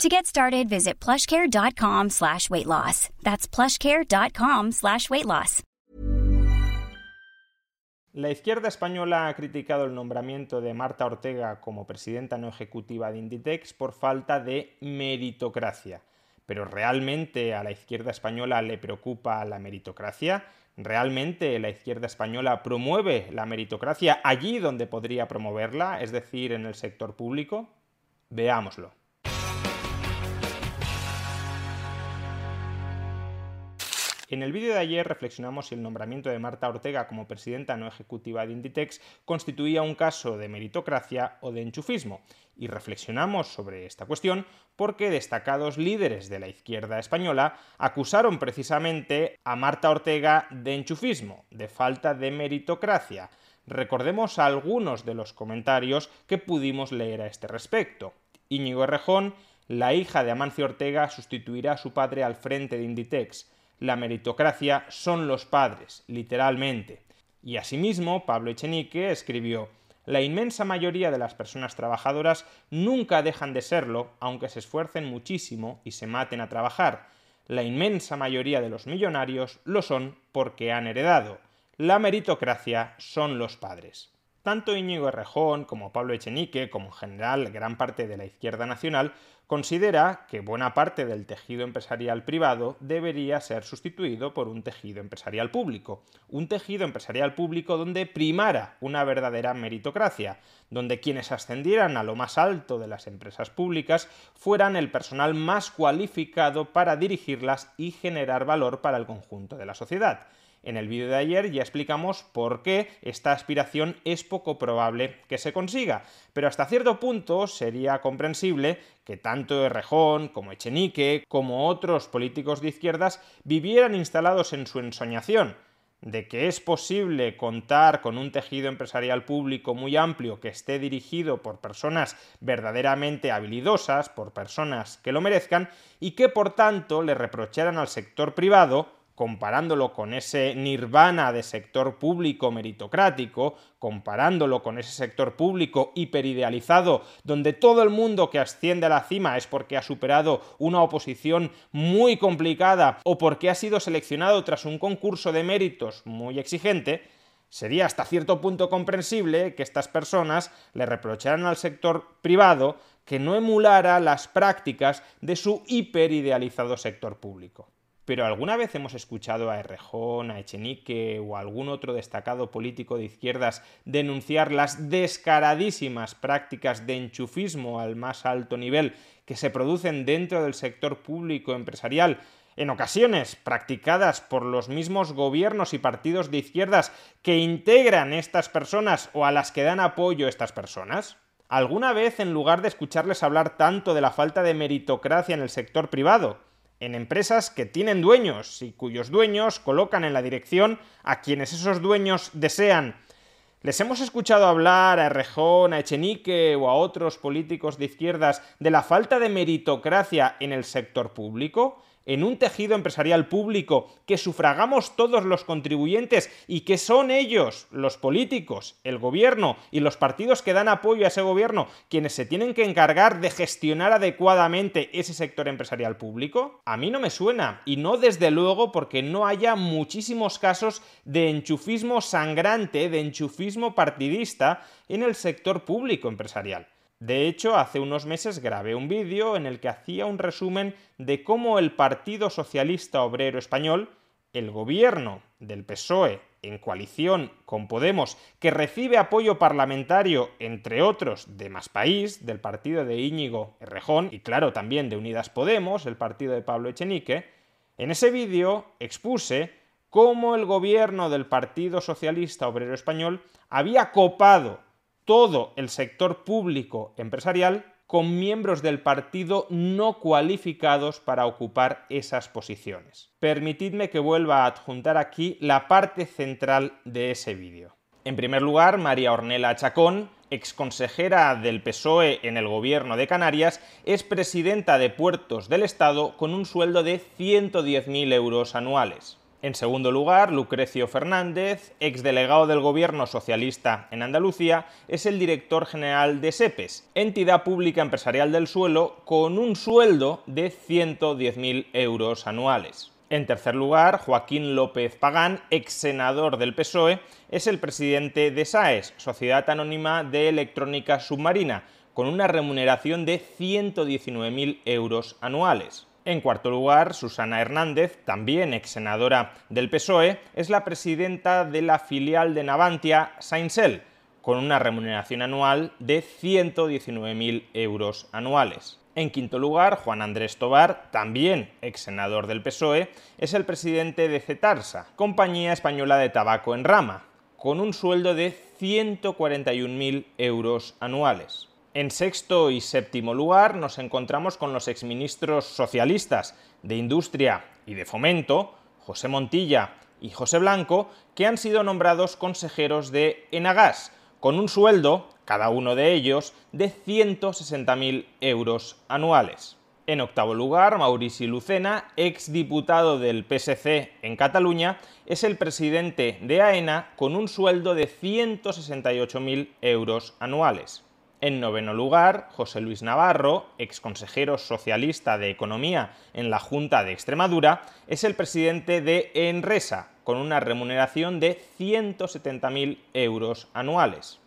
To get started, visit plushcare.com slash weight loss. That's plushcare.com slash weight loss. La izquierda española ha criticado el nombramiento de Marta Ortega como presidenta no ejecutiva de Inditex por falta de meritocracia. Pero ¿realmente a la izquierda española le preocupa la meritocracia? ¿Realmente la izquierda española promueve la meritocracia allí donde podría promoverla, es decir, en el sector público? Veámoslo. En el vídeo de ayer reflexionamos si el nombramiento de Marta Ortega como presidenta no ejecutiva de Inditex constituía un caso de meritocracia o de enchufismo, y reflexionamos sobre esta cuestión porque destacados líderes de la izquierda española acusaron precisamente a Marta Ortega de enchufismo, de falta de meritocracia. Recordemos algunos de los comentarios que pudimos leer a este respecto. Íñigo Errejón, la hija de Amancio Ortega, sustituirá a su padre al frente de Inditex la meritocracia son los padres, literalmente. Y asimismo, Pablo Echenique escribió la inmensa mayoría de las personas trabajadoras nunca dejan de serlo, aunque se esfuercen muchísimo y se maten a trabajar. La inmensa mayoría de los millonarios lo son porque han heredado. La meritocracia son los padres. Tanto Íñigo Errejón como Pablo Echenique, como en general gran parte de la izquierda nacional, considera que buena parte del tejido empresarial privado debería ser sustituido por un tejido empresarial público. Un tejido empresarial público donde primara una verdadera meritocracia, donde quienes ascendieran a lo más alto de las empresas públicas fueran el personal más cualificado para dirigirlas y generar valor para el conjunto de la sociedad. En el vídeo de ayer ya explicamos por qué esta aspiración es poco probable que se consiga, pero hasta cierto punto sería comprensible que tanto Errejón como Echenique como otros políticos de izquierdas vivieran instalados en su ensoñación de que es posible contar con un tejido empresarial público muy amplio que esté dirigido por personas verdaderamente habilidosas, por personas que lo merezcan, y que por tanto le reprocharan al sector privado comparándolo con ese nirvana de sector público meritocrático, comparándolo con ese sector público hiperidealizado, donde todo el mundo que asciende a la cima es porque ha superado una oposición muy complicada o porque ha sido seleccionado tras un concurso de méritos muy exigente, sería hasta cierto punto comprensible que estas personas le reprocharan al sector privado que no emulara las prácticas de su hiperidealizado sector público. Pero ¿alguna vez hemos escuchado a Errejón, a Echenique o a algún otro destacado político de izquierdas denunciar las descaradísimas prácticas de enchufismo al más alto nivel que se producen dentro del sector público empresarial, en ocasiones practicadas por los mismos gobiernos y partidos de izquierdas que integran estas personas o a las que dan apoyo estas personas? ¿Alguna vez, en lugar de escucharles hablar tanto de la falta de meritocracia en el sector privado, en empresas que tienen dueños y cuyos dueños colocan en la dirección a quienes esos dueños desean. Les hemos escuchado hablar a Errejón, a Echenique o a otros políticos de izquierdas de la falta de meritocracia en el sector público en un tejido empresarial público que sufragamos todos los contribuyentes y que son ellos, los políticos, el gobierno y los partidos que dan apoyo a ese gobierno, quienes se tienen que encargar de gestionar adecuadamente ese sector empresarial público? A mí no me suena, y no desde luego porque no haya muchísimos casos de enchufismo sangrante, de enchufismo partidista en el sector público empresarial. De hecho, hace unos meses grabé un vídeo en el que hacía un resumen de cómo el Partido Socialista Obrero Español, el gobierno del PSOE en coalición con Podemos, que recibe apoyo parlamentario, entre otros, de Más País, del partido de Íñigo Errejón, y claro, también de Unidas Podemos, el partido de Pablo Echenique, en ese vídeo expuse cómo el gobierno del Partido Socialista Obrero Español había copado todo el sector público empresarial con miembros del partido no cualificados para ocupar esas posiciones. Permitidme que vuelva a adjuntar aquí la parte central de ese vídeo. En primer lugar, María Ornella Chacón, exconsejera del PSOE en el gobierno de Canarias, es presidenta de Puertos del Estado con un sueldo de 110.000 euros anuales. En segundo lugar, Lucrecio Fernández, exdelegado del gobierno socialista en Andalucía, es el director general de SEPES, entidad pública empresarial del suelo, con un sueldo de 110.000 euros anuales. En tercer lugar, Joaquín López Pagán, ex senador del PSOE, es el presidente de SAES, Sociedad Anónima de Electrónica Submarina, con una remuneración de 119.000 euros anuales. En cuarto lugar, Susana Hernández, también ex senadora del PSOE, es la presidenta de la filial de Navantia Sainsel, con una remuneración anual de 119.000 euros anuales. En quinto lugar, Juan Andrés Tobar, también ex senador del PSOE, es el presidente de Cetarsa, compañía española de tabaco en rama, con un sueldo de 141.000 euros anuales. En sexto y séptimo lugar nos encontramos con los exministros socialistas de Industria y de Fomento, José Montilla y José Blanco, que han sido nombrados consejeros de Enagas, con un sueldo, cada uno de ellos, de 160.000 euros anuales. En octavo lugar, Maurici Lucena, exdiputado del PSC en Cataluña, es el presidente de AENA con un sueldo de 168.000 euros anuales. En noveno lugar, José Luis Navarro, exconsejero socialista de Economía en la Junta de Extremadura, es el presidente de Enresa, con una remuneración de 170.000 euros anuales.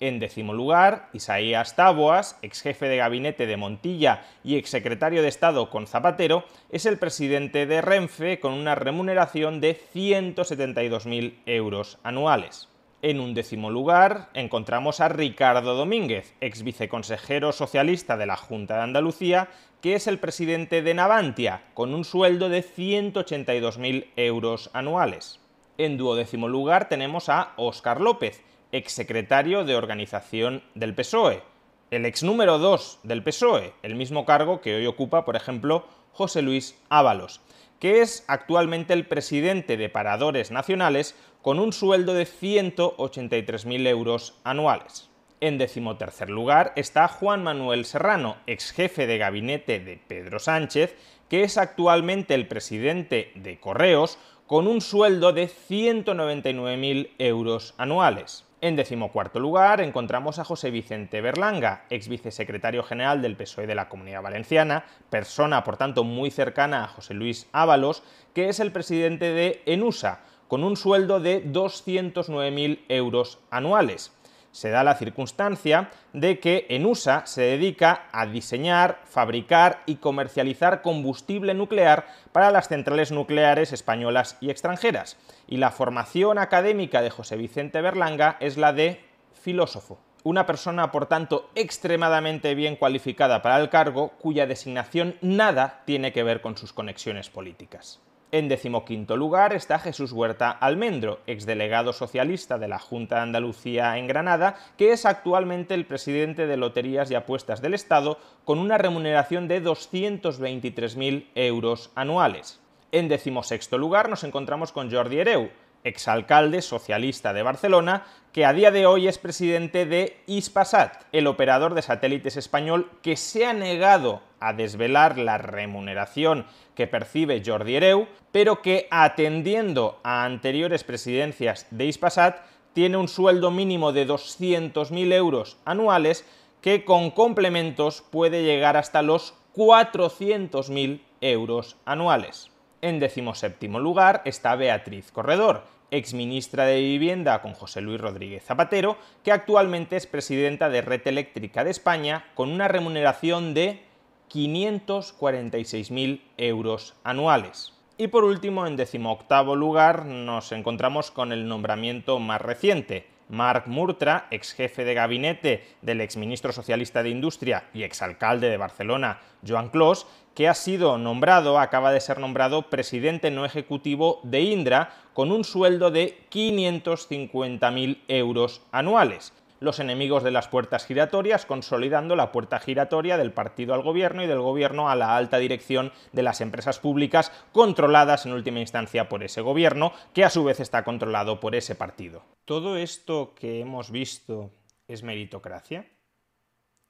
En décimo lugar, Isaías Taboas, ex jefe de gabinete de Montilla y exsecretario de Estado con Zapatero, es el presidente de Renfe con una remuneración de 172.000 euros anuales. En un décimo lugar encontramos a Ricardo Domínguez, ex viceconsejero socialista de la Junta de Andalucía, que es el presidente de Navantia, con un sueldo de 182.000 euros anuales. En duodécimo lugar tenemos a Óscar López, ex secretario de organización del PSOE, el ex número 2 del PSOE, el mismo cargo que hoy ocupa, por ejemplo, José Luis Ábalos, que es actualmente el presidente de Paradores Nacionales con un sueldo de 183.000 euros anuales. En decimotercer lugar está Juan Manuel Serrano, ex jefe de gabinete de Pedro Sánchez, que es actualmente el presidente de Correos, con un sueldo de 199.000 euros anuales. En decimocuarto lugar encontramos a José Vicente Berlanga, ex vicesecretario general del PSOE de la Comunidad Valenciana, persona por tanto muy cercana a José Luis Ábalos, que es el presidente de ENUSA, con un sueldo de 209.000 euros anuales. Se da la circunstancia de que ENUSA se dedica a diseñar, fabricar y comercializar combustible nuclear para las centrales nucleares españolas y extranjeras, y la formación académica de José Vicente Berlanga es la de filósofo. Una persona, por tanto, extremadamente bien cualificada para el cargo, cuya designación nada tiene que ver con sus conexiones políticas. En decimoquinto lugar está Jesús Huerta Almendro, exdelegado socialista de la Junta de Andalucía en Granada, que es actualmente el presidente de Loterías y Apuestas del Estado, con una remuneración de 223.000 euros anuales. En decimosexto lugar nos encontramos con Jordi Hereu, exalcalde socialista de Barcelona, que a día de hoy es presidente de Ispasat, el operador de satélites español que se ha negado a desvelar la remuneración que percibe Jordi Hereu, pero que atendiendo a anteriores presidencias de Ispasat tiene un sueldo mínimo de 200.000 euros anuales que con complementos puede llegar hasta los 400.000 euros anuales. En decimoséptimo lugar está Beatriz Corredor, exministra de Vivienda con José Luis Rodríguez Zapatero, que actualmente es presidenta de Red Eléctrica de España con una remuneración de 546.000 euros anuales. Y por último, en decimoctavo lugar, nos encontramos con el nombramiento más reciente, Marc Murtra, ex jefe de gabinete del exministro socialista de Industria y exalcalde de Barcelona, Joan Clos, que ha sido nombrado, acaba de ser nombrado presidente no ejecutivo de Indra con un sueldo de 550.000 euros anuales. Los enemigos de las puertas giratorias, consolidando la puerta giratoria del partido al gobierno y del gobierno a la alta dirección de las empresas públicas controladas en última instancia por ese gobierno, que a su vez está controlado por ese partido. ¿Todo esto que hemos visto es meritocracia?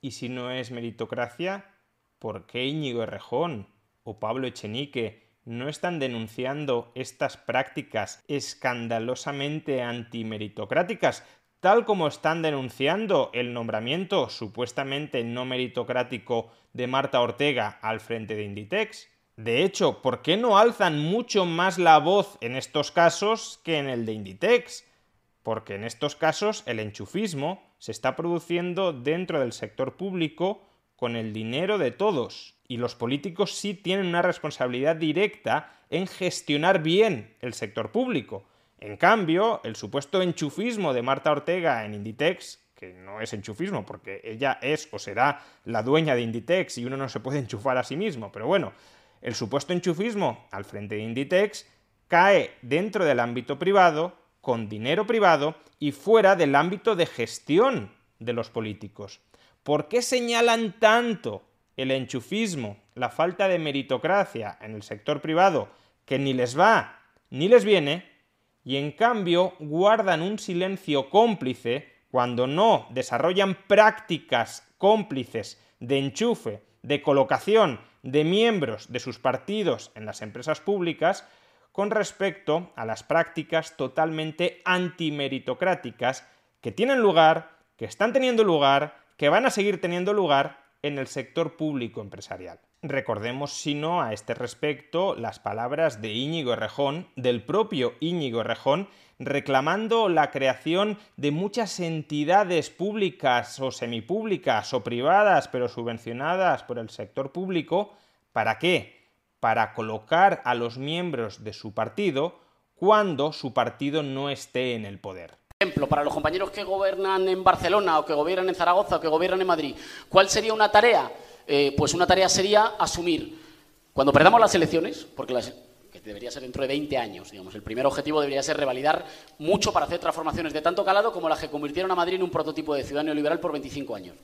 Y si no es meritocracia, ¿por qué Íñigo Errejón o Pablo Echenique no están denunciando estas prácticas escandalosamente antimeritocráticas, tal como están denunciando el nombramiento supuestamente no meritocrático de Marta Ortega al frente de Inditex. De hecho, ¿por qué no alzan mucho más la voz en estos casos que en el de Inditex? Porque en estos casos el enchufismo se está produciendo dentro del sector público con el dinero de todos. Y los políticos sí tienen una responsabilidad directa en gestionar bien el sector público. En cambio, el supuesto enchufismo de Marta Ortega en Inditex, que no es enchufismo porque ella es o será la dueña de Inditex y uno no se puede enchufar a sí mismo, pero bueno, el supuesto enchufismo al frente de Inditex cae dentro del ámbito privado, con dinero privado y fuera del ámbito de gestión de los políticos. ¿Por qué señalan tanto el enchufismo, la falta de meritocracia en el sector privado, que ni les va ni les viene, y en cambio guardan un silencio cómplice cuando no desarrollan prácticas cómplices de enchufe, de colocación de miembros de sus partidos en las empresas públicas con respecto a las prácticas totalmente antimeritocráticas que tienen lugar, que están teniendo lugar, que van a seguir teniendo lugar en el sector público empresarial. Recordemos, si no, a este respecto, las palabras de Íñigo Errejón, del propio Íñigo Errejón, reclamando la creación de muchas entidades públicas o semipúblicas o privadas, pero subvencionadas por el sector público. ¿Para qué? Para colocar a los miembros de su partido cuando su partido no esté en el poder. Ejemplo, para los compañeros que gobiernan en Barcelona o que gobiernan en Zaragoza o que gobiernan en Madrid, ¿cuál sería una tarea? Eh, pues una tarea sería asumir, cuando perdamos las elecciones, porque las, que debería ser dentro de 20 años, digamos, el primer objetivo debería ser revalidar mucho para hacer transformaciones de tanto calado como las que convirtieron a Madrid en un prototipo de ciudad neoliberal por 25 años.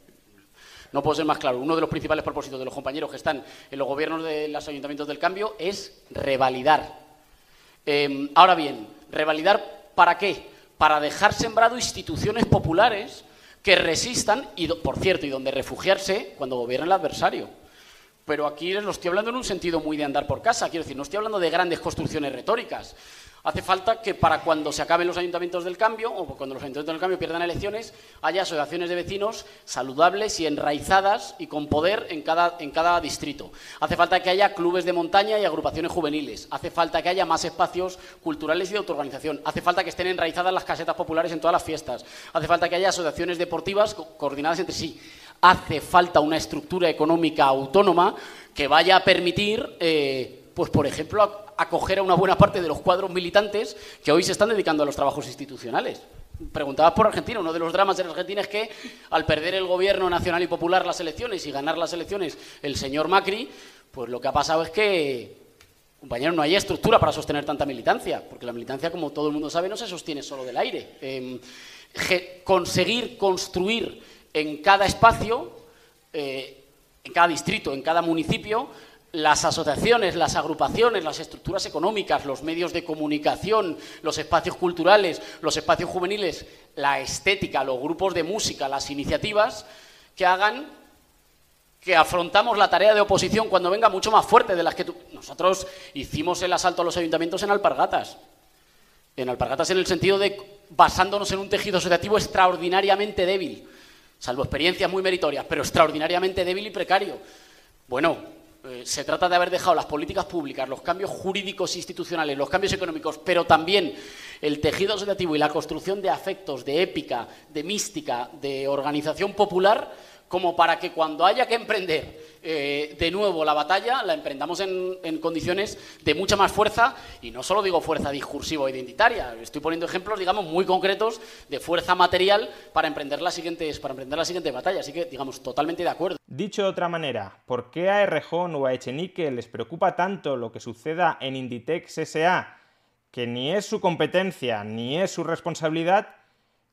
No puedo ser más claro. Uno de los principales propósitos de los compañeros que están en los gobiernos de los ayuntamientos del cambio es revalidar. Em, ahora bien, ¿revalidar para qué? Para dejar sembrado instituciones populares que resistan, y por cierto, y donde refugiarse cuando gobierna el adversario. Pero aquí les lo estoy hablando en un sentido muy de andar por casa, quiero decir, no estoy hablando de grandes construcciones retóricas. Hace falta que para cuando se acaben los ayuntamientos del cambio, o cuando los ayuntamientos del cambio pierdan elecciones, haya asociaciones de vecinos saludables y enraizadas y con poder en cada, distrito. Hace falta que haya clubes de montaña y agrupaciones juveniles. Hace falta que haya más espacios culturales y de autoorganización. Hace falta que estén enraizadas las casetas populares en todas las fiestas. Hace falta que haya asociaciones deportivas coordinadas entre sí. Hace falta una estructura económica autónoma que vaya a permitir, eh, pues por ejemplo, acoger a una buena parte de los cuadros militantes que hoy se están dedicando a los trabajos institucionales. Preguntabas por Argentina. Uno de los dramas en Argentina es que al perder el gobierno nacional y popular las elecciones y ganar las elecciones el señor Macri, pues lo que ha pasado es que, compañero, no hay estructura para sostener tanta militancia, porque la militancia, como todo el mundo sabe, no se sostiene solo del aire. Em, conseguir construir en cada espacio, eh, en cada distrito, en cada municipio, las asociaciones, las agrupaciones, las estructuras económicas, los medios de comunicación, los espacios culturales, los espacios juveniles, la estética, los grupos de música, las iniciativas que hagan que afrontamos la tarea de oposición cuando venga mucho más fuerte de las que. Nosotros hicimos el asalto a los ayuntamientos en alpargatas. En alpargatas en el sentido de basándonos en un tejido asociativo extraordinariamente débil, salvo experiencias muy meritorias, pero extraordinariamente débil y precario. Bueno, eh, se trata de haber dejado las políticas públicas, los cambios jurídicos institucionales, los cambios económicos, pero también el tejido asociativo y la construcción de afectos, de épica, de mística, de organización popular, como para que cuando haya que emprender eh, de nuevo la batalla, la emprendamos en, condiciones de mucha más fuerza, y no solo digo fuerza discursiva o identitaria, estoy poniendo ejemplos, digamos, muy concretos de fuerza material para emprender para emprender la siguiente batalla, así que, digamos, totalmente de acuerdo. Dicho de otra manera, ¿por qué a Errejón o a Echenique les preocupa tanto lo que suceda en Inditex SA, que ni es su competencia ni es su responsabilidad,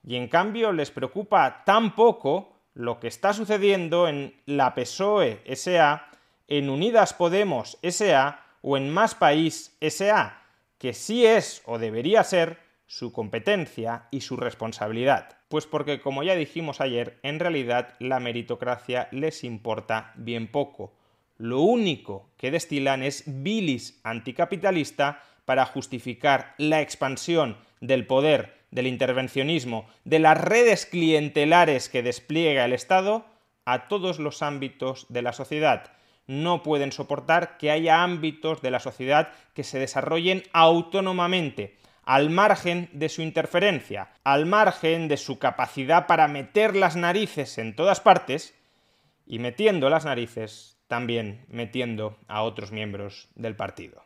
Y en cambio les preocupa tan poco lo que está sucediendo en la PSOE SA, en Unidas Podemos SA o en Más País SA, que sí es o debería ser su competencia y su responsabilidad. Pues porque, como ya dijimos ayer, en realidad la meritocracia les importa bien poco. Lo único que destilan es bilis anticapitalista para justificar la expansión del poder, del intervencionismo, de las redes clientelares que despliega el Estado a todos los ámbitos de la sociedad. No pueden soportar que haya ámbitos de la sociedad que se desarrollen autónomamente, al margen de su interferencia, al margen de su capacidad para meter las narices en todas partes, y metiendo las narices, también metiendo a otros miembros del partido.